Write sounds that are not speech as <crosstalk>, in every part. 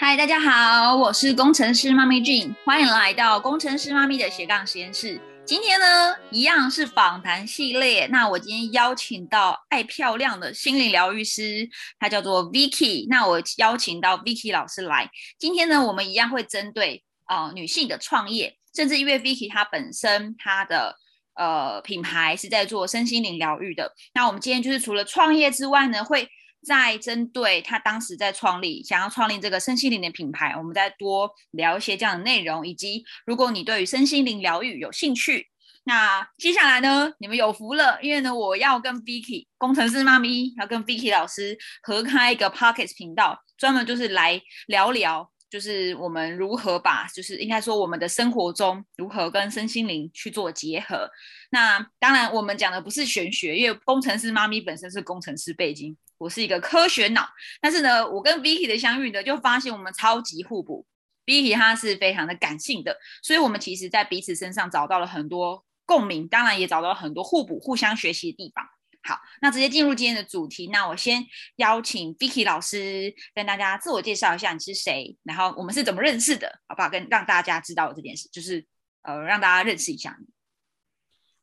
嗨，大家好，我是工程师妈咪 Jean，欢迎来到工程师妈咪的斜杠实验室。今天呢，一样是访谈系列。那我今天邀请到爱漂亮的心理疗愈师，他叫做 Vicky。那我邀请到 Vicky 老师来。今天呢，我们一样会针对呃女性的创业，甚至因为 Vicky 她本身她的呃品牌是在做身心灵疗愈的。那我们今天就是除了创业之外呢，会在针对他当时在创立，想要创立这个身心灵的品牌，我们再多聊一些这样的内容，以及如果你对于身心灵疗愈有兴趣，那接下来呢，你们有福了，因为呢，我要跟 Vicky 工程师妈咪要跟 Vicky 老师合开一个 Pockets 频道，专门就是来聊聊，就是我们如何把，就是应该说我们的生活中如何跟身心灵去做结合。那当然，我们讲的不是玄学，因为工程师妈咪本身是工程师背景。我是一个科学脑，但是呢，我跟 Vicky 的相遇呢，就发现我们超级互补。Vicky 他是非常的感性的，所以我们其实在彼此身上找到了很多共鸣，当然也找到了很多互补、互相学习的地方。好，那直接进入今天的主题。那我先邀请 Vicky 老师跟大家自我介绍一下你是谁，然后我们是怎么认识的，好不好？跟让大家知道这件事，就是呃，让大家认识一下你。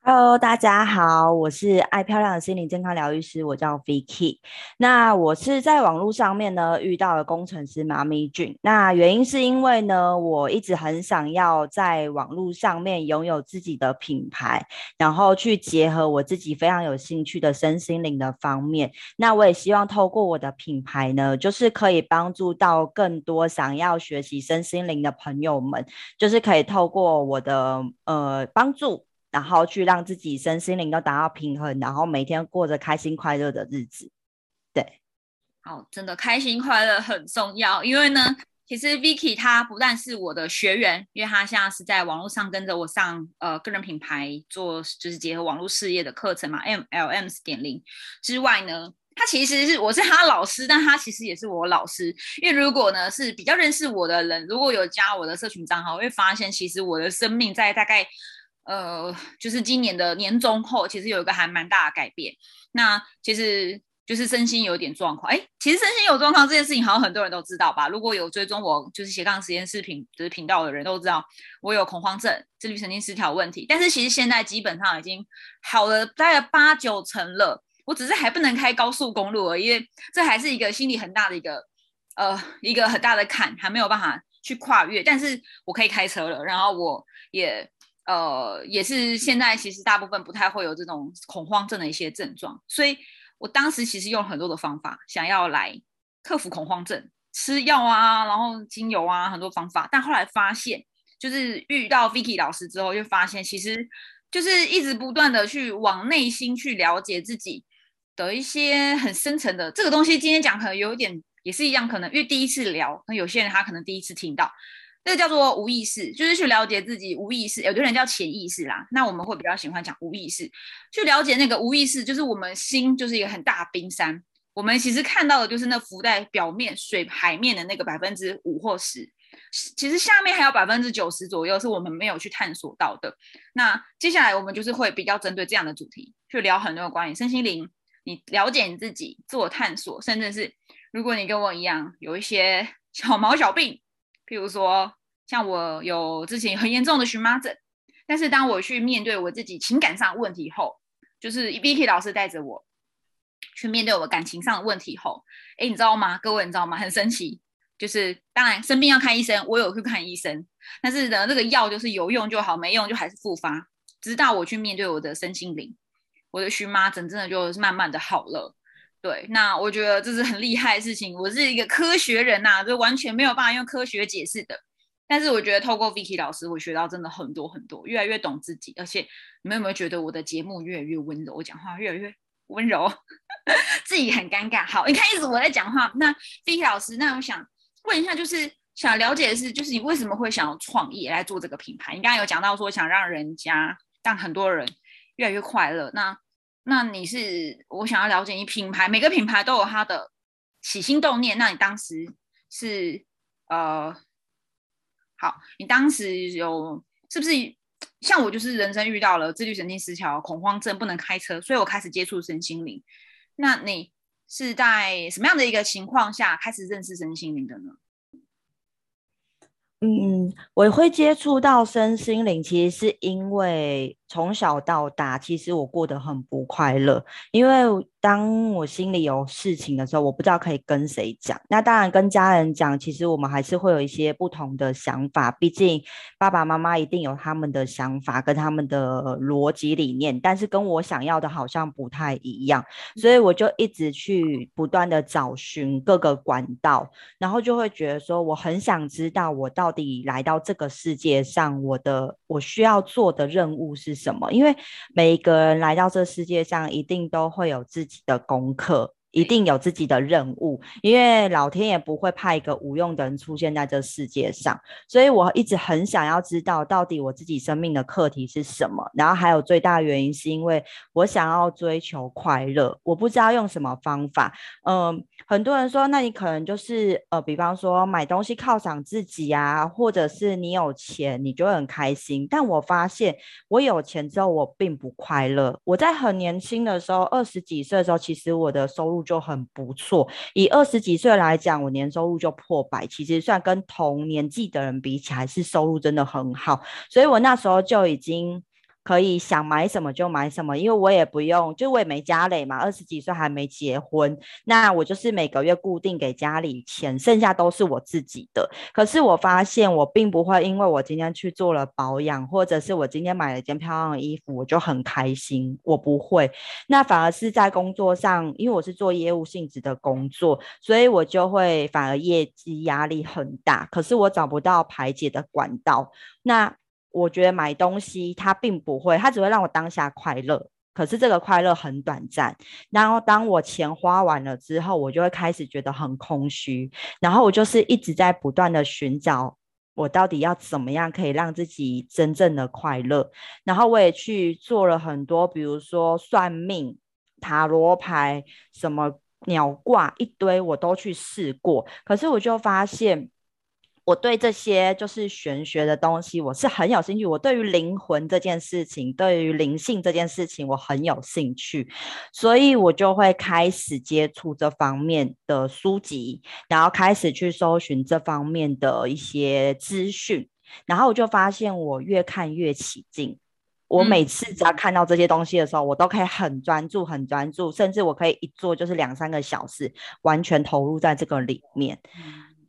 Hello，大家好，我是爱漂亮的心理健康疗愈师，我叫 Vicky。那我是在网络上面呢遇到了工程师妈咪俊。那原因是因为呢，我一直很想要在网络上面拥有自己的品牌，然后去结合我自己非常有兴趣的身心灵的方面。那我也希望透过我的品牌呢，就是可以帮助到更多想要学习身心灵的朋友们，就是可以透过我的呃帮助。然后去让自己身心灵都达到平衡，然后每天过着开心快乐的日子。对，好，真的开心快乐很重要。因为呢，其实 Vicky 他不但是我的学员，因为他现在是在网络上跟着我上呃个人品牌做，就是结合网络事业的课程嘛，MLM 点零之外呢，他其实是我是他老师，但他其实也是我老师。因为如果呢是比较认识我的人，如果有加我的社群账号，会发现其实我的生命在大概。呃，就是今年的年终后，其实有一个还蛮大的改变。那其实就是身心有点状况。哎，其实身心有状况这件事情，好像很多人都知道吧？如果有追踪我就是斜杠实验室频就是频道的人都知道，我有恐慌症、自律神经失调问题。但是其实现在基本上已经好了大概八九成了。我只是还不能开高速公路而已，因为这还是一个心理很大的一个呃一个很大的坎，还没有办法去跨越。但是我可以开车了，然后我也。呃，也是现在其实大部分不太会有这种恐慌症的一些症状，所以我当时其实用很多的方法想要来克服恐慌症，吃药啊，然后精油啊，很多方法。但后来发现，就是遇到 Vicky 老师之后，就发现其实就是一直不断的去往内心去了解自己的一些很深层的这个东西。今天讲可能有一点也是一样，可能因为第一次聊，那有些人他可能第一次听到。这个叫做无意识，就是去了解自己无意识。有的人叫潜意识啦，那我们会比较喜欢讲无意识，去了解那个无意识，就是我们心就是一个很大冰山，我们其实看到的就是那浮在表面水海面的那个百分之五或十，其实下面还有百分之九十左右是我们没有去探索到的。那接下来我们就是会比较针对这样的主题去聊很多关于身心灵，你了解你自己，自我探索，甚至是如果你跟我一样有一些小毛小病。譬如说，像我有之前很严重的荨麻疹，但是当我去面对我自己情感上问题后，就是 Vicky 老师带着我去面对我感情上的问题后，哎，你知道吗？各位，你知道吗？很神奇，就是当然生病要看医生，我有去看医生，但是呢，这个药就是有用就好，没用就还是复发，直到我去面对我的身心灵，我的荨麻疹真的就慢慢的好了。对，那我觉得这是很厉害的事情。我是一个科学人呐，就完全没有办法用科学解释的。但是我觉得透过 Vicky 老师，我学到真的很多很多，越来越懂自己。而且你们有没有觉得我的节目越来越温柔，我讲话越来越温柔，<laughs> 自己很尴尬。好，你看一直我在讲话。那 Vicky 老师，那我想问一下，就是想了解的是，就是你为什么会想要创业来做这个品牌？你刚刚有讲到说想让人家让很多人越来越快乐。那那你是我想要了解你品牌，每个品牌都有它的起心动念。那你当时是呃，好，你当时有是不是像我，就是人生遇到了自律神经失调、恐慌症，不能开车，所以我开始接触身心灵。那你是在什么样的一个情况下开始认识身心灵的呢？嗯，我会接触到身心灵，其实是因为从小到大，其实我过得很不快乐，因为。当我心里有事情的时候，我不知道可以跟谁讲。那当然跟家人讲，其实我们还是会有一些不同的想法。毕竟爸爸妈妈一定有他们的想法跟他们的逻辑理念，但是跟我想要的好像不太一样。所以我就一直去不断的找寻各个管道，然后就会觉得说，我很想知道我到底来到这个世界上，我的我需要做的任务是什么？因为每一个人来到这世界上，一定都会有自己。的功课。一定有自己的任务，因为老天也不会派一个无用的人出现在这世界上，所以我一直很想要知道到底我自己生命的课题是什么。然后还有最大原因是因为我想要追求快乐，我不知道用什么方法。嗯，很多人说，那你可能就是呃，比方说买东西犒赏自己啊，或者是你有钱你就会很开心。但我发现我有钱之后我并不快乐。我在很年轻的时候，二十几岁的时候，其实我的收入就很不错，以二十几岁来讲，我年收入就破百，其实算跟同年纪的人比起来，是收入真的很好，所以我那时候就已经。可以想买什么就买什么，因为我也不用，就我也没家累嘛，二十几岁还没结婚，那我就是每个月固定给家里钱，剩下都是我自己的。可是我发现我并不会，因为我今天去做了保养，或者是我今天买了一件漂亮的衣服，我就很开心。我不会，那反而是在工作上，因为我是做业务性质的工作，所以我就会反而业绩压力很大。可是我找不到排解的管道，那。我觉得买东西它并不会，它只会让我当下快乐，可是这个快乐很短暂。然后当我钱花完了之后，我就会开始觉得很空虚。然后我就是一直在不断的寻找，我到底要怎么样可以让自己真正的快乐。然后我也去做了很多，比如说算命、塔罗牌、什么鸟卦一堆，我都去试过。可是我就发现。我对这些就是玄学的东西，我是很有兴趣。我对于灵魂这件事情，对于灵性这件事情，我很有兴趣，所以我就会开始接触这方面的书籍，然后开始去搜寻这方面的一些资讯，然后我就发现我越看越起劲。我每次只要看到这些东西的时候，我都可以很专注、很专注，甚至我可以一做就是两三个小时，完全投入在这个里面。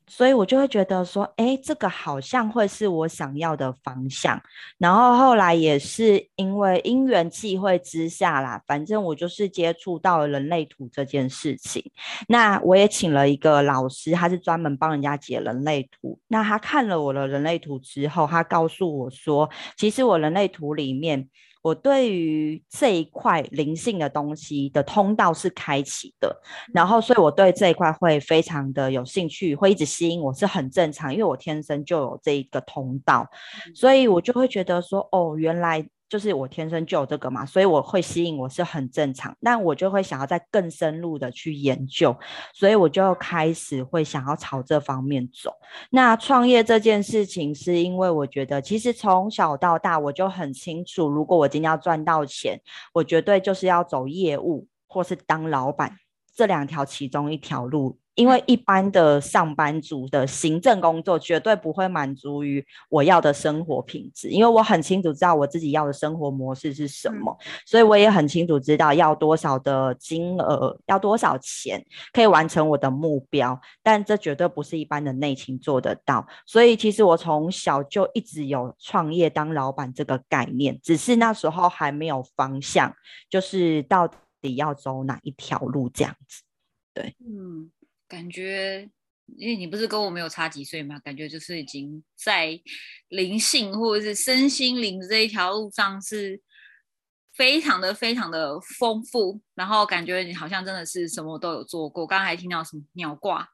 所以我就会觉得说，哎，这个好像会是我想要的方向。然后后来也是因为因缘际会之下啦，反正我就是接触到了人类图这件事情。那我也请了一个老师，他是专门帮人家解人类图。那他看了我的人类图之后，他告诉我说，其实我人类图里面。我对于这一块灵性的东西的通道是开启的，然后所以我对这一块会非常的有兴趣，会一直吸引我是很正常，因为我天生就有这一个通道，所以我就会觉得说，哦，原来。就是我天生就有这个嘛，所以我会吸引我是很正常，但我就会想要再更深入的去研究，所以我就开始会想要朝这方面走。那创业这件事情，是因为我觉得其实从小到大我就很清楚，如果我今天要赚到钱，我绝对就是要走业务或是当老板这两条其中一条路。因为一般的上班族的行政工作绝对不会满足于我要的生活品质，因为我很清楚知道我自己要的生活模式是什么，所以我也很清楚知道要多少的金额，要多少钱可以完成我的目标，但这绝对不是一般的内勤做得到。所以其实我从小就一直有创业当老板这个概念，只是那时候还没有方向，就是到底要走哪一条路这样子。对，嗯。感觉，因为你不是跟我没有差几岁嘛，感觉就是已经在灵性或者是身心灵这一条路上是非常的非常的丰富，然后感觉你好像真的是什么都有做过。刚刚还听到什么鸟卦，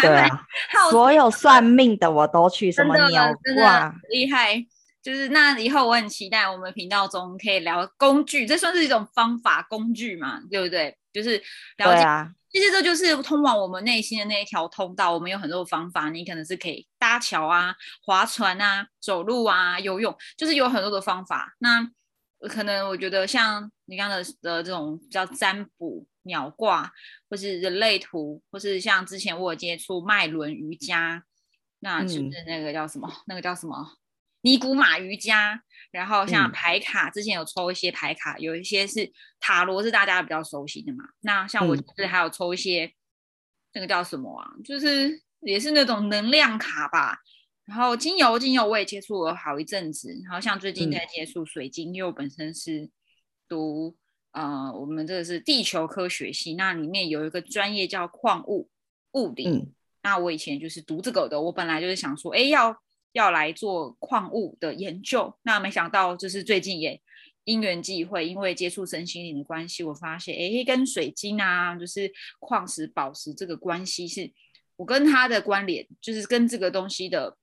对啊，所有算命的我都去，什么鸟卦厉害。就是那以后我很期待我们频道中可以聊工具，这算是一种方法工具嘛，对不对？就是了解。其实这就是通往我们内心的那一条通道。我们有很多方法，你可能是可以搭桥啊、划船啊、走路啊、游泳，就是有很多的方法。那可能我觉得像你刚刚的的这种叫占卜、鸟卦，或是人类图，或是像之前我有接触脉轮瑜伽，那就是那个叫什么？那个叫什么？尼古马瑜伽。然后像牌卡，之前有抽一些牌卡，有一些是塔罗，是大家比较熟悉的嘛。那像我就是还有抽一些，那个叫什么啊？就是也是那种能量卡吧。然后精油，精油我也接触了好一阵子。然后像最近在接触水晶，因为我本身是读呃，我们这个是地球科学系，那里面有一个专业叫矿物物理。那我以前就是读这个的，我本来就是想说，哎，要。要来做矿物的研究，那没想到就是最近也因缘际会，因为接触身心灵的关系，我发现哎，跟水晶啊，就是矿石、宝石这个关系，是我跟它的关联，就是跟这个东西的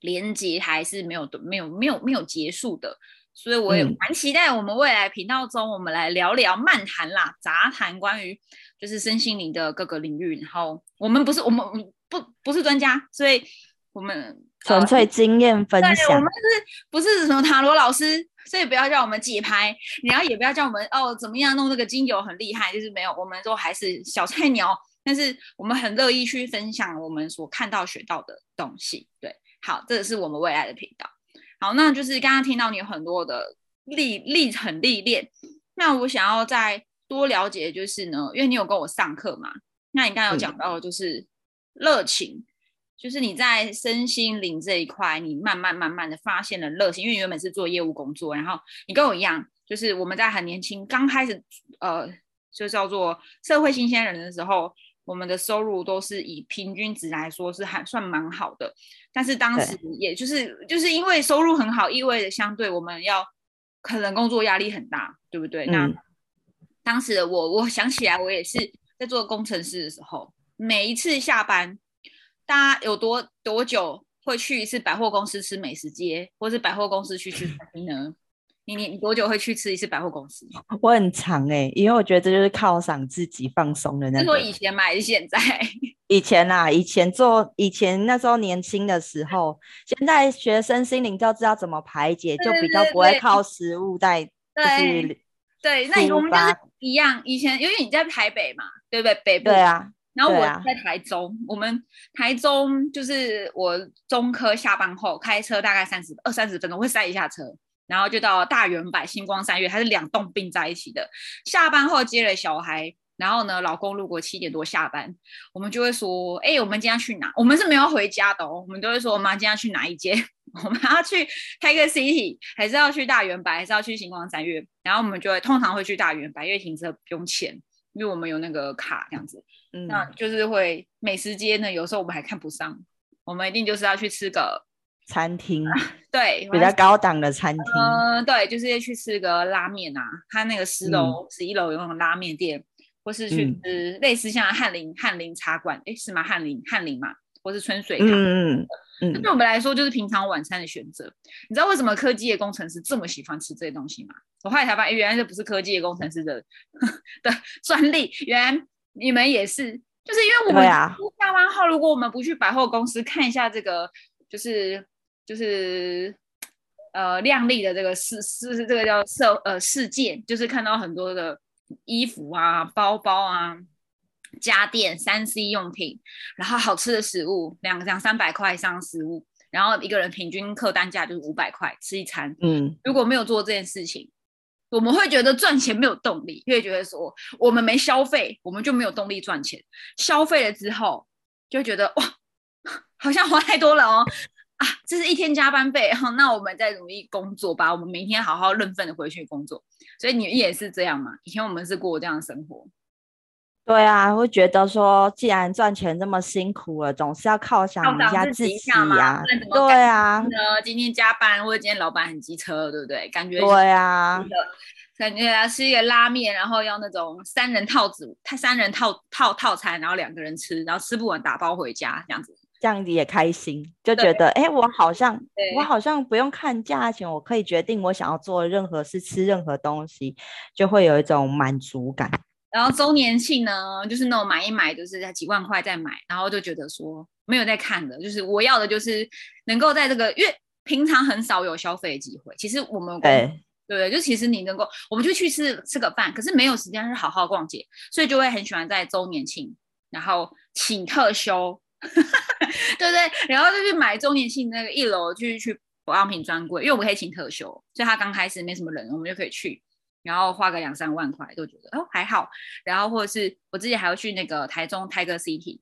连接还是没有的，没有没有没有结束的，所以我也蛮期待我们未来频道中，我们来聊聊漫谈啦、杂谈关于就是身心灵的各个领域，然后我们不是我们不不是专家，所以我们。纯粹经验分享。我们是不是什么塔罗老师？所以不要叫我们解牌，然后也不要叫我们哦怎么样弄这个精油很厉害，就是没有，我们都还是小菜鸟。但是我们很乐意去分享我们所看到学到的东西。对，好，这个是我们未来的频道。好，那就是刚刚听到你有很多的历历很历练，那我想要再多了解，就是呢，因为你有跟我上课嘛，那你刚刚有讲到就是热情。就是你在身心灵这一块，你慢慢慢慢的发现了热情，因为原本是做业务工作，然后你跟我一样，就是我们在很年轻刚开始，呃，就叫做社会新鲜人的时候，我们的收入都是以平均值来说是还算蛮好的，但是当时也就是就是因为收入很好，意味着相对我们要可能工作压力很大，对不对？那当时的我，我想起来，我也是在做工程师的时候，每一次下班。大家有多多久会去一次百货公司吃美食街，或是百货公司去吃餐厅呢？你你你多久会去吃一次百货公司？我很长哎，因为我觉得这就是犒赏自己、放松的那。是说以前吗？还是现在？<laughs> 以前啊，以前做以前那时候年轻的时候，现在学生心灵就知道怎么排解，就比较不会靠食物在就是对。那我们就是一样，以前因为你在台北嘛，对不对？北部对啊。然后我在台中，我们台中就是我中科下班后开车大概三十二三十分钟会塞一下车，然后就到大圆柏、星光三月，它是两栋并在一起的。下班后接了小孩，然后呢，老公如果七点多下班，我们就会说：“哎，我们今天去哪？”我们是没有回家的哦，我们都会说：“我们今天去哪一间？<laughs> 我们要去开个 City，还是要去大圆柏，还是要去星光三月？”然后我们就会通常会去大圆柏，因为停车不用钱，因为我们有那个卡这样子。那就是会美食街呢，有时候我们还看不上，我们一定就是要去吃个餐厅，对，比较高档的餐厅。嗯，对，就是要去吃个拉面啊，它那个十楼、十一楼有那种拉面店，或是去吃类似像翰林翰林茶馆，哎，是吗？翰林翰林嘛，或是春水堂。嗯嗯嗯。对我们来说，就是平常晚餐的选择。你知道为什么科技的工程师这么喜欢吃这些东西吗？我后来才发现，原来这不是科技的工程师的 <laughs> 的专利，原来。你们也是，就是因为我们下班后，如果我们不去百货公司看一下这个，就是就是呃靓丽的这个世世这个叫社呃世界，就是看到很多的衣服啊、包包啊、家电、三 C 用品，然后好吃的食物，两两三百块以上食物，然后一个人平均客单价就是五百块吃一餐。嗯，如果没有做这件事情。我们会觉得赚钱没有动力，越觉得说我们没消费，我们就没有动力赚钱。消费了之后，就觉得哇，<laughs> 好像花太多了哦啊！这是一天加班费，哈，<laughs> 那我们再努力工作吧，我们明天好好认份的回去工作。所以你也是这样嘛？以前我们是过这样的生活。对啊，会觉得说，既然赚钱这么辛苦了，总是要犒赏一下自己呀。对啊，今天加班或者今天老板很机车，对不对？感觉对啊，感觉要吃一个拉面，然后要那种三人套组，他三人套套套餐，然后两个人吃，然后吃不完打包回家这样子，这样子也开心，就觉得哎，我好像我好像不用看价钱，我可以决定我想要做任何事，吃任何东西，就会有一种满足感。然后周年庆呢，就是那种买一买，就是在几万块再买，然后就觉得说没有在看的，就是我要的就是能够在这个，因为平常很少有消费的机会。其实我们对对对，就其实你能够，我们就去吃吃个饭，可是没有时间去好好逛街，所以就会很喜欢在周年庆，然后请特休。<laughs> 对不对？然后就去买周年庆那个一楼去去保养品专柜，因为我们可以请特休，所以他刚开始没什么人，我们就可以去，然后花个两三万块都觉得哦还好。然后或者是我自己还要去那个台中 Tiger City，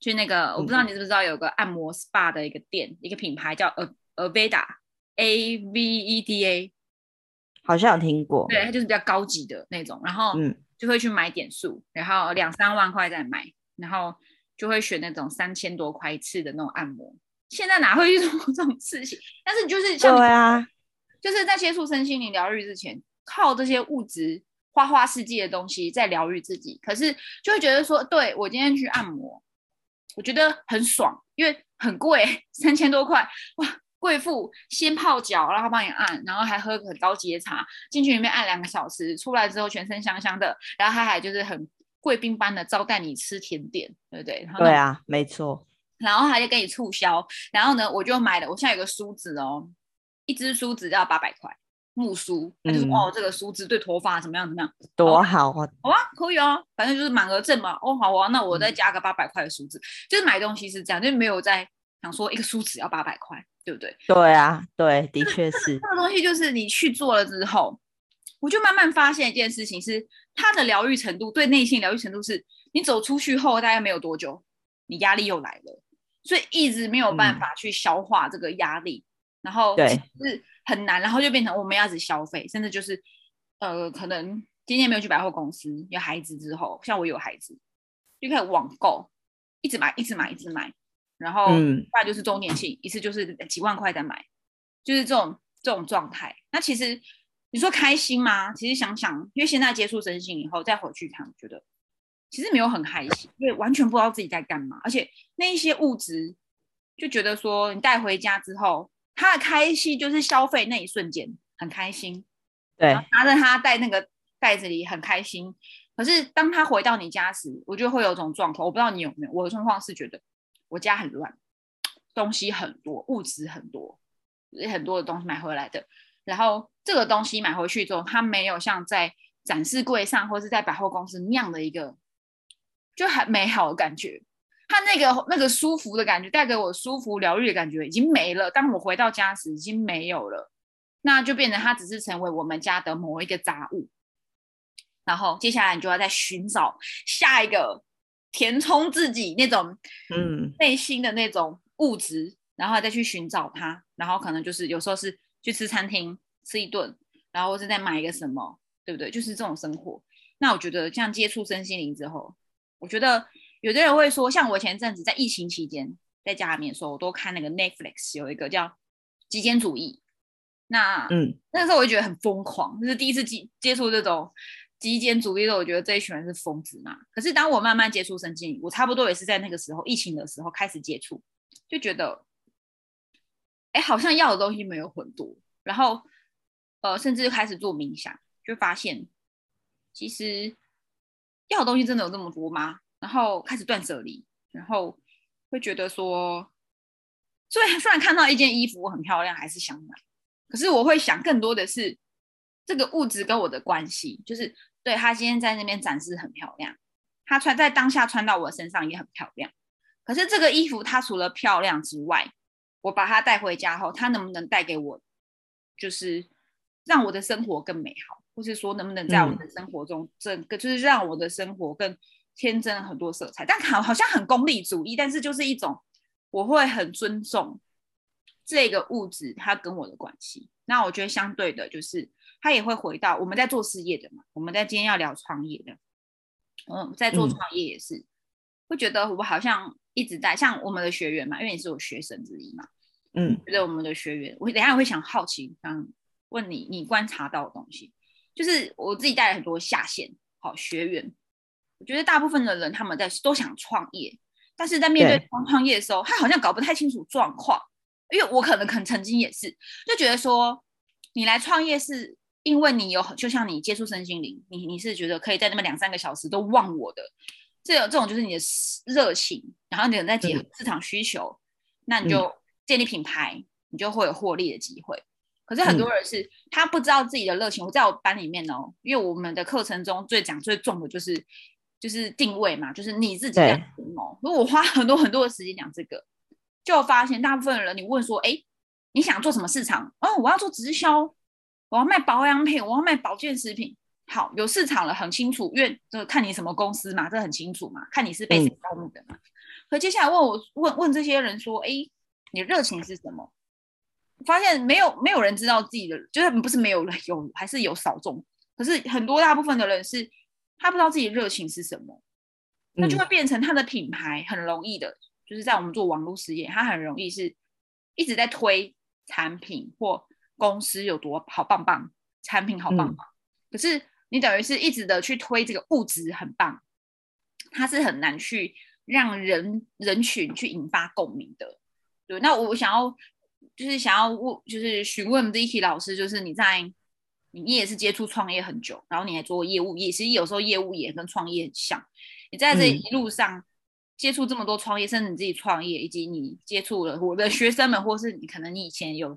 去那个我不知道你知不知道有个按摩 SPA 的一个店，一个品牌叫 A Aveda A V E D A，好像有听过，对，它就是比较高级的那种，然后嗯，就会去买点数，然后两三万块再买，然后就会选那种三千多块一次的那种按摩。现在哪会去做这种事情？但是就是像你对啊，就是在接触身心灵疗愈之前，靠这些物质花花世界的东西在疗愈自己，可是就会觉得说，对我今天去按摩，我觉得很爽，因为很贵，<laughs> 三千多块，哇，贵妇先泡脚，然后帮你按，然后还喝个很高级的茶，进去里面按两个小时，出来之后全身香香的，然后他还就是很贵宾般的招待你吃甜点，对不对？然后对啊，没错，然后还就给你促销，然后呢，我就买了，我现在有个梳子哦，一支梳子要八百块，木梳，他就说、嗯。哦，这个梳子对头发怎么样怎么样，多好啊！好啊，可以啊，反正就是满额赠嘛，哦好啊，那我嗯。再加个八百块的梳子，就是买东西是这样，就没有在想说一个梳子要八百块，对不对？对啊，对，的确是，这个东西就是你去做了之后，我就慢慢发现一件事情是，它的疗愈程度对内心疗愈程度是，你走出去后大概没有多久，你压力又来了，所以一直没有办法去消化这个压力，然后对是很难，然后就变成我们要一直消费，甚至就是呃，可能今天没有去百货公司，有孩子之后，像我有孩子，就开始网购，一直买，一直买，一直买，然后嗯不然就是周年庆，一次就是几万块在买，就是这种这种状态。那其实你说开心吗？其实想想，因为现在接触身心以后再回去看，我觉得其实没有很开心，因为完全不知道自己在干嘛，而且那一些物质就觉得说你带回家之后，他的开心就是消费那一瞬间很开心，对，拿着他带那个袋子里很开心。可是当他回到你家时，我就会有种状况，我不知道你有没有。我的状况是觉得我家很乱，东西很多，物资很多，很多的东西买回来的。然后这个东西买回去之后，它没有像在展示柜上或是在百货公司那样的一个就很美好的感觉。它那个那个舒服的感觉，带给我舒服疗愈的感觉已经没了。当我回到家时，已经没有了。那就变成它只是成为我们家的某一个杂物，然后接下来你就要再寻找下一个填充自己那种嗯，内心的那种物质，然后再去寻找它，然后可能就是有时候是去吃餐厅吃一顿，然后或是再买一个什么，对不对？就是这种生活。那我觉得像接触身心灵之后，我觉得有的人会说，像我前阵子在疫情期间在家里面的时候，我都看那个 Netflix 有一个叫极简主义。那嗯，那个时候我就觉得很疯狂，就是第一次接接触这种极简主义的，我觉得这一群人是疯子嘛。可是当我慢慢接触身心灵，我差不多也是在那个时候疫情的时候开始接触，就觉得，哎，好像要的东西没有很多，然后呃，甚至开始做冥想，就发现其实要的东西真的有这么多吗？然后开始断舍离，然后会觉得说，虽然虽然看到一件衣服我很漂亮，还是想买。可是我会想更多的是这个物质跟我的关系，就是对他今天在那边展示很漂亮，他穿在当下穿到我身上也很漂亮。可是这个衣服它除了漂亮之外，我把它带回家后，它能不能带给我，就是让我的生活更美好，或是说能不能在我的生活中整个就是让我的生活更添增很多色彩？但好好像很功利主义，但是就是一种我会很尊重。这个物质它跟我的关系，那我觉得相对的，就是它也会回到我们在做事业的嘛，我们在今天要聊创业的，嗯，在做创业也是、嗯、会觉得我好像一直在像我们的学员嘛，因为你是我学生之一嘛，嗯，觉得我们的学员，我等下会想好奇，想问你，你观察到的东西，就是我自己带了很多下线好学员，我觉得大部分的人他们在都想创业，但是在面对创业的时候，他好像搞不太清楚状况。因为我可能可能曾经也是，就觉得说你来创业是因为你有，就像你接触身心灵，你你是觉得可以在那么两三个小时都忘我的，这种这种就是你的热情，然后你在结合市场需求，嗯、那你就建立品牌，你就会有获利的机会。可是很多人是、嗯、他不知道自己的热情。我在我班里面哦，因为我们的课程中最讲最重的就是就是定位嘛，就是你自己在什么。如果我花很多很多的时间讲这个。就发现大部分的人，你问说，哎，你想做什么市场？哦，我要做直销，我要卖保养品，我要卖保健食品。好，有市场了，很清楚，因为就看你什么公司嘛，这很清楚嘛，看你是被谁招募的嘛。可接下来问我问问这些人说，哎，你热情是什么？发现没有没有人知道自己的，就是不是没有人有，还是有少众。可是很多大部分的人是，他不知道自己热情是什么，那就会变成他的品牌很容易的，就是在我们做网络实验，他很容易是一直在推产品或公司有多好棒棒，产品好棒棒。可是你等于是一直的去推这个物质很棒，它是很难去让人人群去引发共鸣的。对，那我想要就是想要问，就是询问 Vicky 老师，就是你在。你也是接触创业很久，然后你还做业务，也其实有时候业务也跟创业很像。你在这一路上接触这么多创业，甚至你自己创业，以及你接触了我的学生们，或是你可能你以前有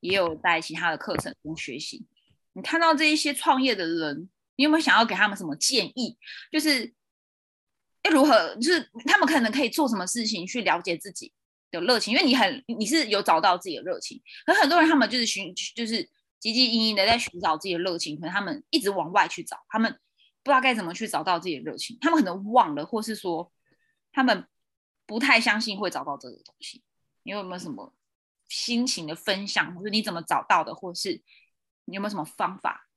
也有在其他的课程中学习，你看到这一些创业的人，你有没有想要给他们什么建议？就是要如何，就是他们可能可以做什么事情去了解自己的热情？因为你很你是有找到自己的热情，可很多人他们就是寻就是。汲汲营营的在寻找自己的热情，可能他们一直往外去找，他们不知道该怎么去找到自己的热情，他们可能忘了，或是说他们不太相信会找到这个东西。你有没有什么心情的分享，或者你怎么找到的，或是你有没有什么方法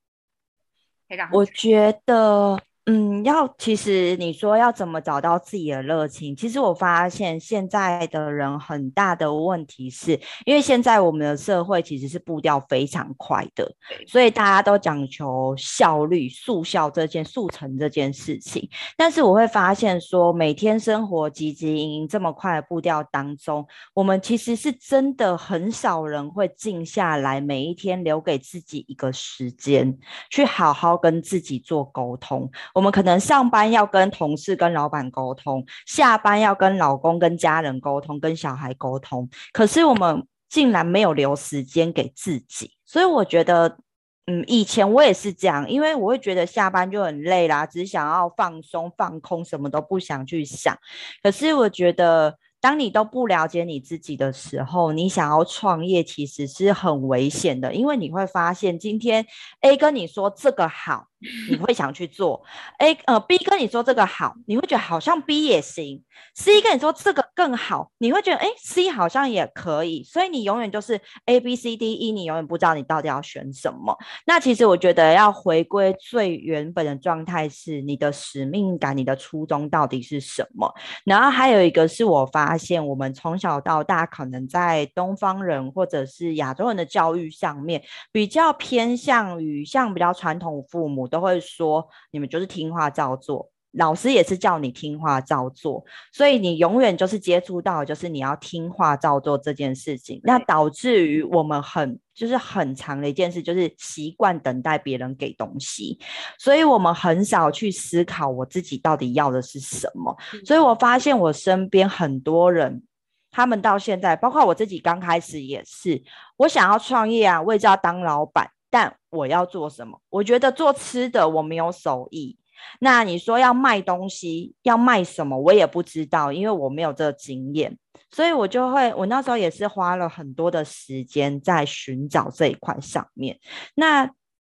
可以让？我觉得。嗯，要其实你说要怎么找到自己的热情？其实我发现现在的人很大的问题是，因为现在我们的社会其实是步调非常快的，所以大家都讲求效率、速效这件、速成这件事情。但是我会发现说，每天生活汲汲营营这么快的步调当中，我们其实是真的很少人会静下来，每一天留给自己一个时间，去好好跟自己做沟通。我们可能上班要跟同事、跟老板沟通，下班要跟老公、跟家人沟通、跟小孩沟通，可是我们竟然没有留时间给自己。所以我觉得，嗯，以前我也是这样，因为我会觉得下班就很累啦，只想要放松、放空，什么都不想去想。可是我觉得。当你都不了解你自己的时候，你想要创业其实是很危险的，因为你会发现，今天 A 跟你说这个好，你会想去做；A 呃 B 跟你说这个好，你会觉得好像 B 也行；C 跟你说这个更好，你会觉得哎 C 好像也可以。所以你永远就是 A B C D E，你永远不知道你到底要选什么。那其实我觉得要回归最原本的状态，是你的使命感、你的初衷到底是什么。然后还有一个是我发。发现我们从小到大，可能在东方人或者是亚洲人的教育上面，比较偏向于像比较传统父母都会说，你们就是听话照做，老师也是叫你听话照做，所以你永远就是接触到就是你要听话照做这件事情，那导致于我们很。就是很长的一件事，就是习惯等待别人给东西，所以我们很少去思考我自己到底要的是什么。所以我发现我身边很多人，他们到现在，包括我自己刚开始也是，我想要创业啊，我也要当老板，但我要做什么？我觉得做吃的我没有手艺。那你说要卖东西，要卖什么？我也不知道，因为我没有这个经验，所以我就会，我那时候也是花了很多的时间在寻找这一块上面。那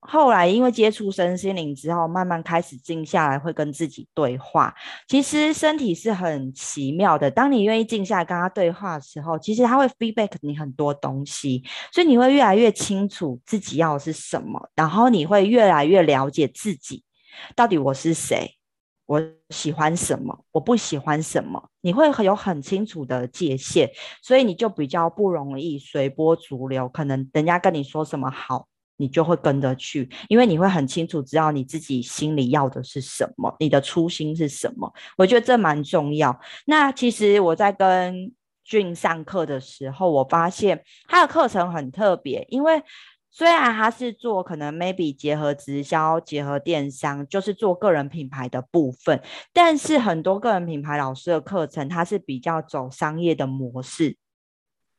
后来因为接触身心灵之后，慢慢开始静下来，会跟自己对话。其实身体是很奇妙的，当你愿意静下来跟他对话的时候，其实他会 feedback 你很多东西，所以你会越来越清楚自己要的是什么，然后你会越来越了解自己。到底我是谁？我喜欢什么？我不喜欢什么？你会有很清楚的界限，所以你就比较不容易随波逐流。可能人家跟你说什么好，你就会跟着去，因为你会很清楚知道你自己心里要的是什么，你的初心是什么。我觉得这蛮重要。那其实我在跟俊上课的时候，我发现他的课程很特别，因为。虽然他是做可能 maybe 结合直销、结合电商，就是做个人品牌的部分，但是很多个人品牌老师的课程，他是比较走商业的模式，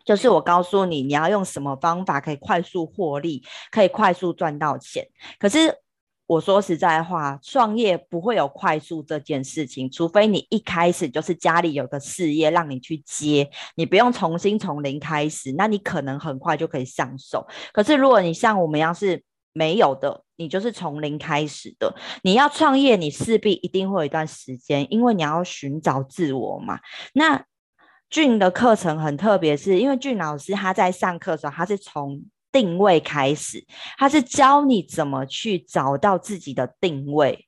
就是我告诉你，你要用什么方法可以快速获利，可以快速赚到钱。可是我说实在话，创业不会有快速这件事情，除非你一开始就是家里有个事业让你去接，你不用重新从零开始，那你可能很快就可以上手。可是如果你像我们一样是没有的，你就是从零开始的，你要创业，你势必一定会有一段时间，因为你要寻找自我嘛。那俊的课程很特别，是因为俊老师他在上课的时候，他是从定位开始，他是教你怎么去找到自己的定位。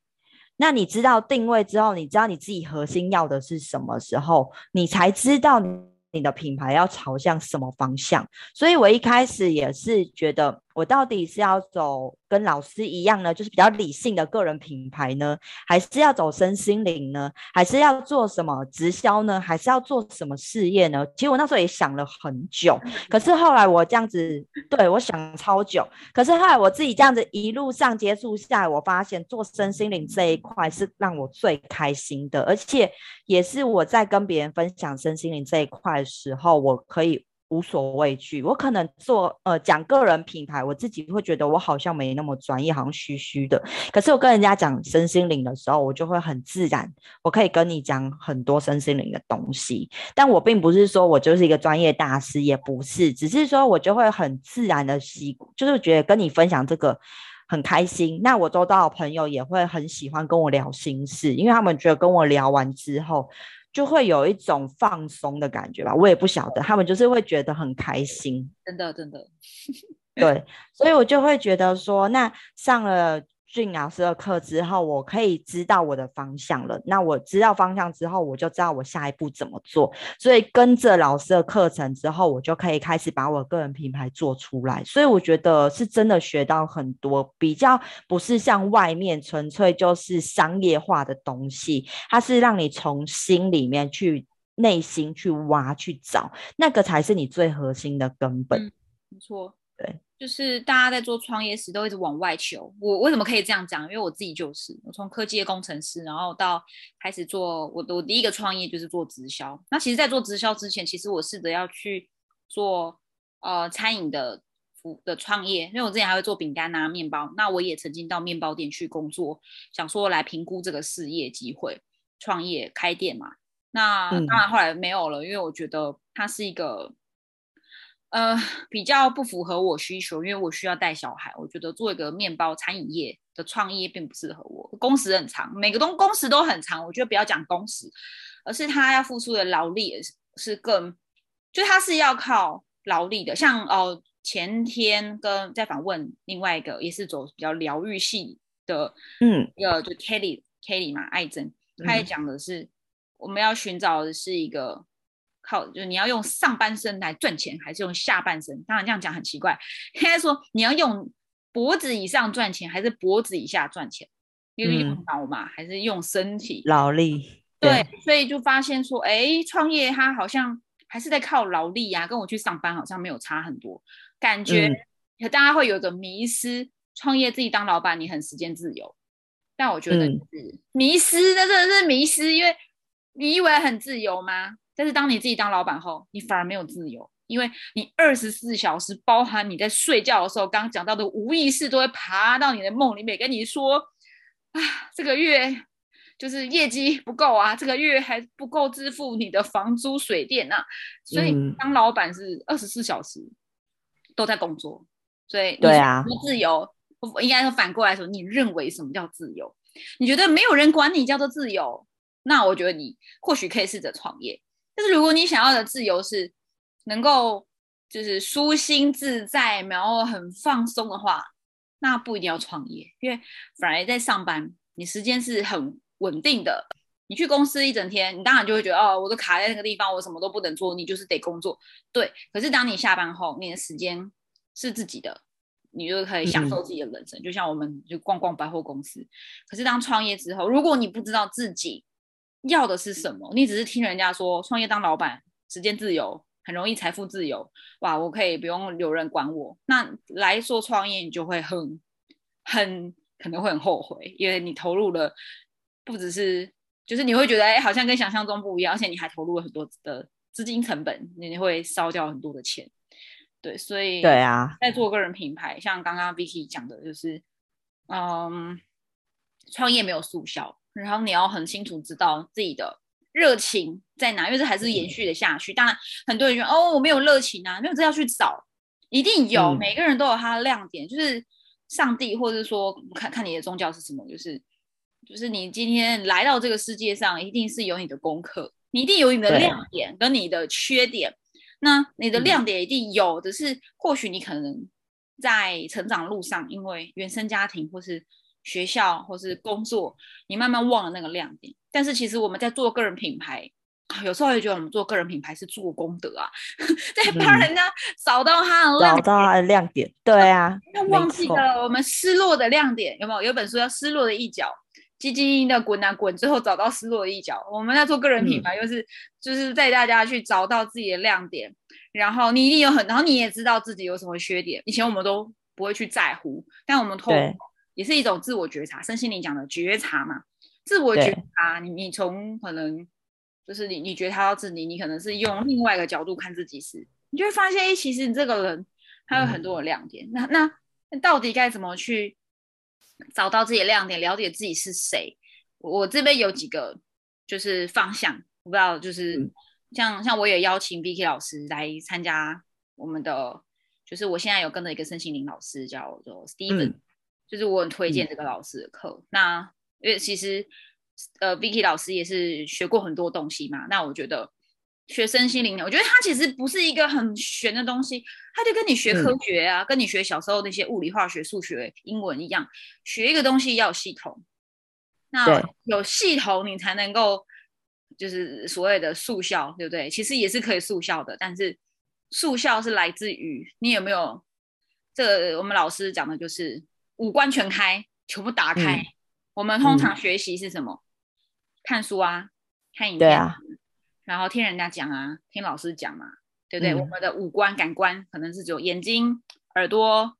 那你知道定位之后，你知道你自己核心要的是什么时候，你才知道你的品牌要朝向什么方向。所以我一开始也是觉得。我到底是要走跟老师一样呢，就是比较理性的个人品牌呢，还是要走身心灵呢，还是要做什么直销呢，还是要做什么事业呢？其实我那时候也想了很久，可是后来我这样子，对我想超久，可是后来我自己这样子一路上接触下来，我发现做身心灵这一块是让我最开心的，而且也是我在跟别人分享身心灵这一块的时候，我可以。无所畏惧，我可能做呃讲个人品牌，我自己会觉得我好像没那么专业，好像虚虚的。可是我跟人家讲身心灵的时候，我就会很自然，我可以跟你讲很多身心灵的东西。但我并不是说我就是一个专业大师，也不是，只是说我就会很自然的习，就是觉得跟你分享这个很开心。那我周遭的朋友也会很喜欢跟我聊心事，因为他们觉得跟我聊完之后。就会有一种放松的感觉吧，我也不晓得，他们就是会觉得很开心，真的真的，<laughs> 对，所以我就会觉得说，那上了。俊老师的课之后，我可以知道我的方向了。那我知道方向之后，我就知道我下一步怎么做。所以跟着老师的课程之后，我就可以开始把我个人品牌做出来。所以我觉得是真的学到很多，比较不是像外面纯粹就是商业化的东西，它是让你从心里面去、内心去挖、去找，那个才是你最核心的根本。没错，对。就是大家在做创业时都一直往外求，我为什么可以这样讲？因为我自己就是，我从科技的工程师，然后到开始做我我第一个创业就是做直销。那其实，在做直销之前，其实我试着要去做呃餐饮的服的创业，因为我之前还会做饼干啊、面包。那我也曾经到面包店去工作，想说来评估这个事业机会，创业开店嘛。那当然后来没有了，因为我觉得它是一个。呃，比较不符合我需求，因为我需要带小孩。我觉得做一个面包餐饮业的创业并不适合我，工时很长，每个东工时都很长。我觉得不要讲工时，而是他要付出的劳力是是更，就他是要靠劳力的。像哦，前天跟在访问另外一个也是走比较疗愈系的，嗯，一个就 Kelly Kelly 嘛，艾珍，他也讲的是我们要寻找的是一个。靠，就是你要用上半身来赚钱，还是用下半身？当然这样讲很奇怪，应该说你要用脖子以上赚钱，还是脖子以下赚钱？因为用脑嘛，还是用身体劳力？对，所以就发现说，哎，创业它好像还是在靠劳力呀，跟我去上班好像没有差很多。感觉大家会有一个迷失，创业自己当老板，你很时间自由。但我觉得是迷失，那真的是迷失，因为你以为很自由吗？但是当你自己当老板后，你反而没有自由，因为你二十四小时，包含你在睡觉的时候，刚刚讲到的无意识都会爬到你的梦里面，跟你说啊，这个月就是业绩不够啊，这个月还不够支付你的房租水电啊。所以当老板是二十四小时都在工作，所以对啊，自由应该说反过来说，你认为什么叫自由？你觉得没有人管你叫做自由？那我觉得你或许可以试着创业。但是如果你想要的自由是能够就是舒心自在，然后很放松的话，那不一定要创业，因为反而在上班，你时间是很稳定的。你去公司一整天，你当然就会觉得哦，我都卡在那个地方，我什么都不能做，你就是得工作。对，可是当你下班后，你的时间是自己的，你就可以享受自己的人生。就像我们就逛逛百货公司。可是当创业之后，如果你不知道自己，要的是什么？你只是听人家说创业当老板，时间自由，很容易财富自由。哇，我可以不用有人管我。那来做创业，你就会很、很可能会很后悔，因为你投入了不只是，就是你会觉得哎，好像跟想象中不一样，而且你还投入了很多的资金成本，你会烧掉很多的钱。对，所以对啊，在做个人品牌，像刚刚 Vicky 讲的，就是嗯。创业没有速效，然后你要很清楚知道自己的热情在哪，因为这还是延续的下去。当然，很多人说哦，我没有热情啊，没有这要去找，一定有，每个人都有他的亮点，就是上帝，或者说看看你的宗教是什么，就是就是你今天来到这个世界上，一定是有你的功课，你一定有你的亮点跟你的缺点。那你的亮点一定有，只是或许你可能在成长路上，因为原生家庭或是。学校或是工作，你慢慢忘了那个亮点。但是其实我们在做个人品牌，有时候也觉得我们做个人品牌是做功德啊，<laughs> 在帮人家找到他的找到他的亮点。对啊，那忘记了我们失落的亮点有没有？有本书叫《失落的一角》，基金的滚啊滚，最后找到失落的一角。我们在做个人品牌，就是就是带大家去找到自己的亮点。然后你一定有很，然后你也知道自己有什么缺点。以前我们都不会去在乎，但我们透过也是一种自我觉察，身心灵讲的觉察嘛。自我觉察，你你从可能就是你你觉察到自己，你可能是用另外一个角度看自己时，你就会发现，哎，其实你这个人他有很多的亮点。那那那到底该怎么去找到自己的亮点，了解自己是谁？我这边有几个就是方向，我不知道就是像像我也邀请 Vicky 老师来参加我们的，就是我现在有跟着一个身心灵老师叫做 Steven。就是我很推荐这个老师的课，那因为其实呃，Vicky 老师也是学过很多东西嘛。那我觉得学身心灵，我觉得它其实不是一个很玄的东西，它就跟你学科学啊，跟你学小时候那些物理、化学、数学、英文一样，学一个东西要有系统。那有系统，你才能够就是所谓的速效，对不对？其实也是可以速效的，但是速效是来自于你有没有这个。我们老师讲的就是。五官全开，全部打开。我们通常学习是什么？看书啊，看影片，然后听人家讲啊，听老师讲嘛，对不对？我们的五官感官可能是只有眼睛、耳朵，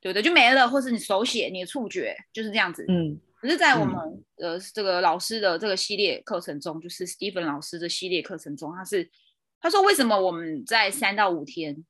对不对？就没了，或是你手写，你的触觉就是这样子。嗯。可是，在我们的这个老师的这个系列课程中，就是 Stephen 老师的系列课程中，他是他说为什么我们在三到五天。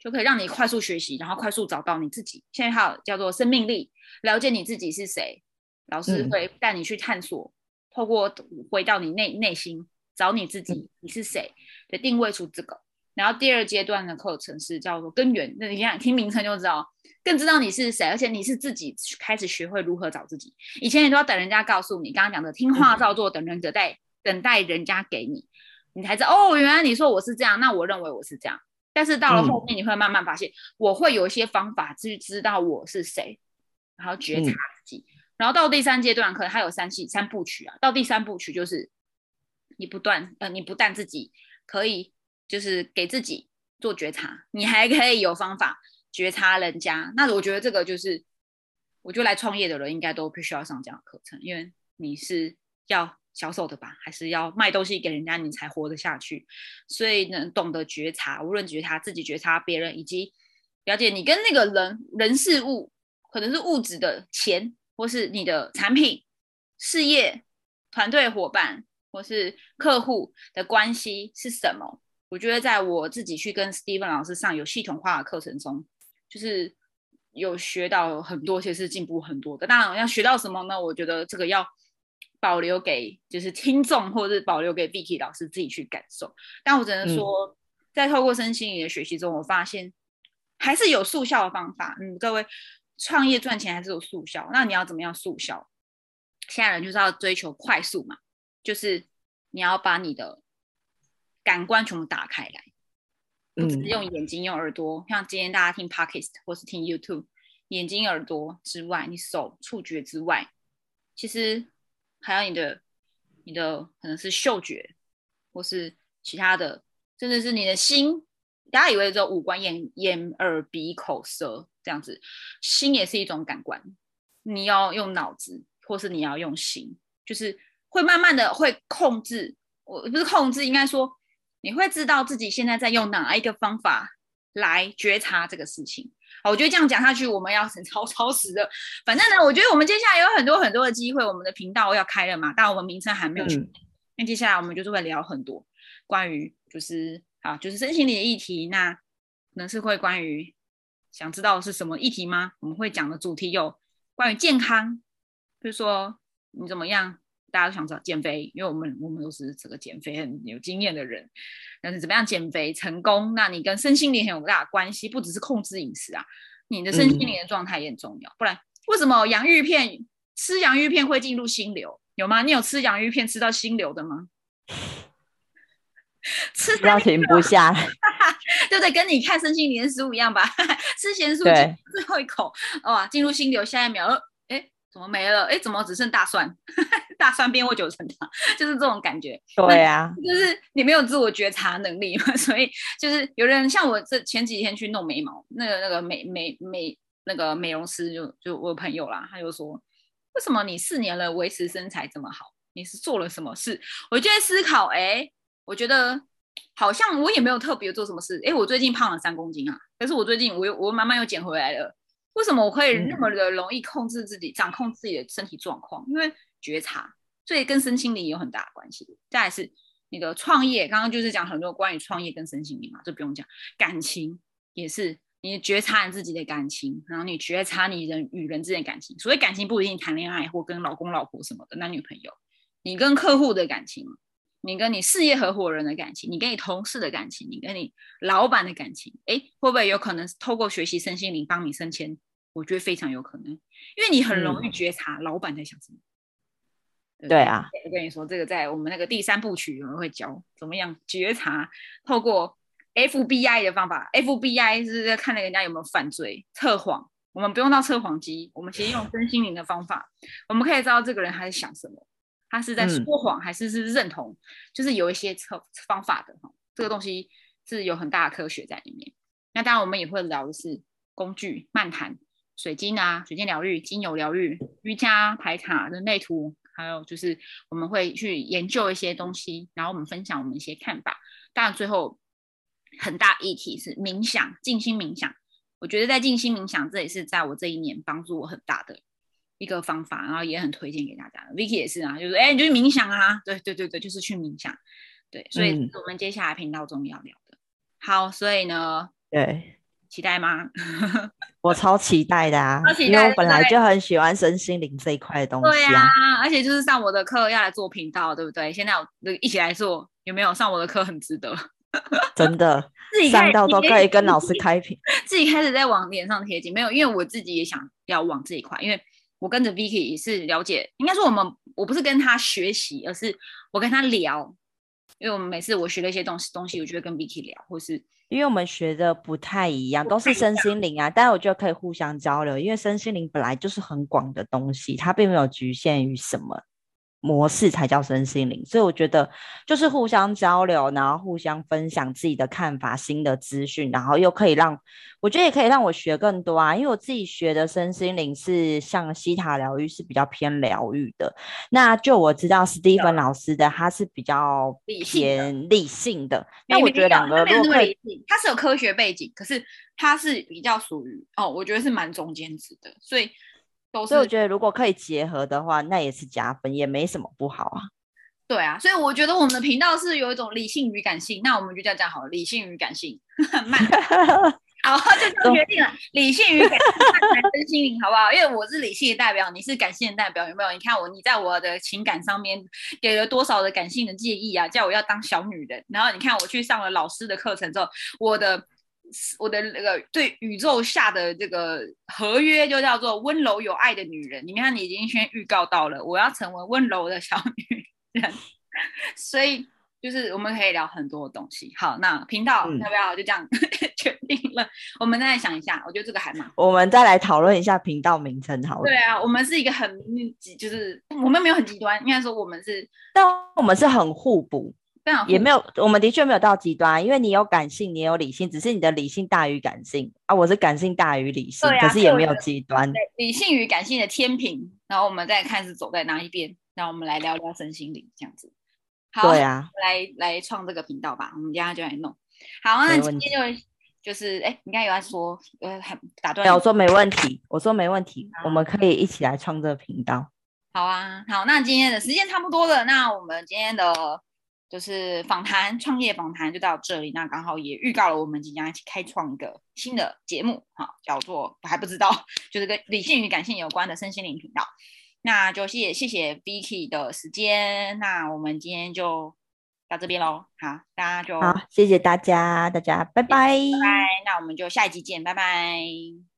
就可以让你快速学习，然后快速找到你自己。现在还有叫做生命力，了解你自己是谁。老师会带你去探索，透过回到你内内心，找你自己，你是谁，的定位出这个。然后第二阶段的课程是叫做根源。那你看听名称就知道，更知道你是谁，而且你是自己开始学会如何找自己。以前你都要等人家告诉你，刚刚讲的听话照做，等人等待等待人家给你，你才知道哦，原来你说我是这样，那我认为我是这样。但是到了后面，你会慢慢发现，我会有一些方法去知道我是谁，然后觉察自己。然后到第三阶段，可能还有三系三部曲啊。到第三部曲就是你不断呃，你不但自己可以就是给自己做觉察，你还可以有方法觉察人家。那我觉得这个就是，我觉得来创业的人应该都必须要上这样的课程，因为你是要。销售的吧，还是要卖东西给人家，你才活得下去。所以能懂得觉察，无论觉察自己、觉察别人，以及了解你跟那个人、人事物，可能是物质的钱，或是你的产品、事业、团队伙伴，或是客户的关系是什么？我觉得在我自己去跟 Steven 老师上有系统化的课程中，就是有学到很多，其实进步很多的。当然，要学到什么呢？我觉得这个要。保留给就是听众，或者是保留给 Vicky 老师自己去感受。但我只能说，在透过身心灵的学习中，我发现还是有速效的方法。嗯，各位创业赚钱还是有速效。那你要怎么样速效？现在人就是要追求快速嘛，就是你要把你的感官全部打开来，不只是用眼睛、用耳朵。像今天大家听 Podcast 或是听 YouTube，眼睛、耳朵之外，你手触觉之外，其实。还有你的，你的可能是嗅觉，或是其他的，甚至是你的心。大家以为只有五官，眼、眼、耳、鼻、口、舌这样子，心也是一种感官。你要用脑子，或是你要用心，就是会慢慢的会控制。我不是控制，应该说你会知道自己现在在用哪一个方法来觉察这个事情。好，我觉得这样讲下去，我们要很超 <laughs> 超时的。反正呢，我觉得我们接下来有很多很多的机会，我们的频道要开了嘛，但我们名称还没有定。那接下来我们就是会聊很多关于就是啊，就是身心灵的议题。那可能是会关于想知道是什么议题吗？我们会讲的主题有关于健康，比如说你怎么样？大家都想知道减肥，因为我们我们都是这个减肥很有经验的人。但是怎么样减肥成功？那你跟身心灵很有大关系，不只是控制饮食啊，你的身心灵的状态也很重要。不然为什么洋芋片吃洋芋片会进入心流？有吗？你有吃洋芋片吃到心流的吗？吃要停不下来，<laughs> 对不对？跟你看身心灵的食物一样吧？<laughs> 吃咸酥鸡最后一口，哇，进入心流，下一秒，哎，怎么没了？哎，怎么只剩大蒜？<laughs> 大蒜变过九层塔，<laughs> 就是这种感觉。对啊，就是你没有自我觉察能力嘛，<laughs> 所以就是有人像我这前几天去弄眉毛，那个那个美美美那个美容师就就我朋友啦，他就说。为什么你四年了维持身材这么好？你是做了什么事？我就在思考，哎，我觉得好像我也没有特别做什么事。哎，我最近胖了三公斤啊，可是我最近我又我慢慢又减回来了。为什么我可以那么的容易控制自己、掌控自己的身体状况？因为觉察，所以跟身心灵有很大的关系。再来是那个创业，刚刚就是讲很多关于创业跟身心灵嘛，这不用讲。感情也是。你觉察你自己的感情，然后你觉察你人与人之间的感情。所谓感情不一定谈恋爱或跟老公老婆什么的男女朋友，你跟客户的感情，你跟你事业合伙人的感情，你跟你同事的感情，你跟你老板的感情，哎，会不会有可能透过学习身心灵帮你升迁？我觉得非常有可能，因为你很容易觉察老板在想什么。对啊，我跟你说，这个在我们那个第三部曲我们会教怎么样觉察，透过。FBI 的方法，FBI 是在看人家有没有犯罪、测谎。我们不用到测谎机，我们其实用身心灵的方法，我们可以知道这个人他在想什么，他是在说谎还是是认同，就是有一些测方法的哈。这个东西是有很大的科学在里面。那当然，我们也会聊的是工具、漫谈、水晶啊、水晶疗愈、精油疗愈、瑜伽、排卡、人类图，还有就是我们会去研究一些东西，然后我们分享我们一些看法。当然最后。很大议题是冥想，静心冥想。我觉得在静心冥想，这也是在我这一年帮助我很大的一个方法，然后也很推荐给大家。Vicky 也是啊，就是哎，你就去冥想啊，对对对对，就是去冥想。对，所以我们接下来频道中要聊的。好，所以呢，对，<laughs> 期待吗？<laughs> 我超期待的啊，因为我本来就很喜欢身心灵这一块的东西。对啊，而且就是上我的课要来做频道，对不对？现在我一起来做，有没有？上我的课很值得。<laughs> 真的，自己上到都可以跟老师开屏，自己开始在往脸上贴金，没有，因为我自己也想要往这一块，因为我跟着 Vicky 也是了解，应该说我们我不是跟他学习，而是我跟他聊，因为我们每次我学了一些东西东西，我就会跟 Vicky 聊，或是因为我们学的不太一样，都是身心灵啊，但我觉得可以互相交流，因为身心灵本来就是很广的东西，它并没有局限于什么。模式才叫身心灵，所以我觉得就是互相交流，然后互相分享自己的看法、新的资讯，然后又可以让我觉得也可以让我学更多啊。因为我自己学的身心灵是像西塔疗愈，是比较偏疗愈的。那就我知道史蒂芬老师的，他是比较偏理性的。那我觉得两个都可以，他是有科学背景，可是他是比较属于哦，我觉得是蛮中间值的，所以。所以我觉得，如果可以结合的话，那也是加分，也没什么不好啊。对啊，所以我觉得我们的频道是有一种理性与感性，那我们就叫这样讲好了，理性与感性。<laughs> 慢，<laughs> 好，就这样决定了，理性与感性，真心灵，好不好？因为我是理性的代表，你是感性的代表，有没有？你看我，你在我的情感上面给了多少的感性的建议啊？叫我要当小女人，然后你看我去上了老师的课程之后，我的。我的那个对宇宙下的这个合约就叫做温柔有爱的女人。你看，你已经先预告到了，我要成为温柔的小女人。<laughs> 所以就是我们可以聊很多东西。好，那频道要不要就这样 <laughs> 决定了？我们再想一下，我觉得这个还蛮……我们再来讨论一下频道名称，好了。对啊，我们是一个很极，就是我们没有很极端，应该说我们是，但我们是很互补。也没有，我们的确没有到极端，因为你有感性，你也有理性，只是你的理性大于感性啊。我是感性大于理性，可是也没有极端。理性与感性的天平，然后我们再看是走在哪一边。那我们来聊聊身心灵这样子。好，对啊，来来创这个频道吧，我们接下就来弄。好，那今天就就是哎，你刚有在说呃，很打断。我说没问题，我说没问题，我们可以一起来创这个频道。好啊，好，那今天的时间差不多了，那我们今天的。就是访谈创业访谈就到这里，那刚好也预告了我们即将一起开创一个新的节目，哈，叫做还不知道，<laughs> 就是跟理性与感性有关的身心灵频道。那就谢谢谢 Vicky 的时间，那我们今天就到这边喽，好，大家就好，谢谢大家，大家拜拜，拜拜，那我们就下一集见，拜拜。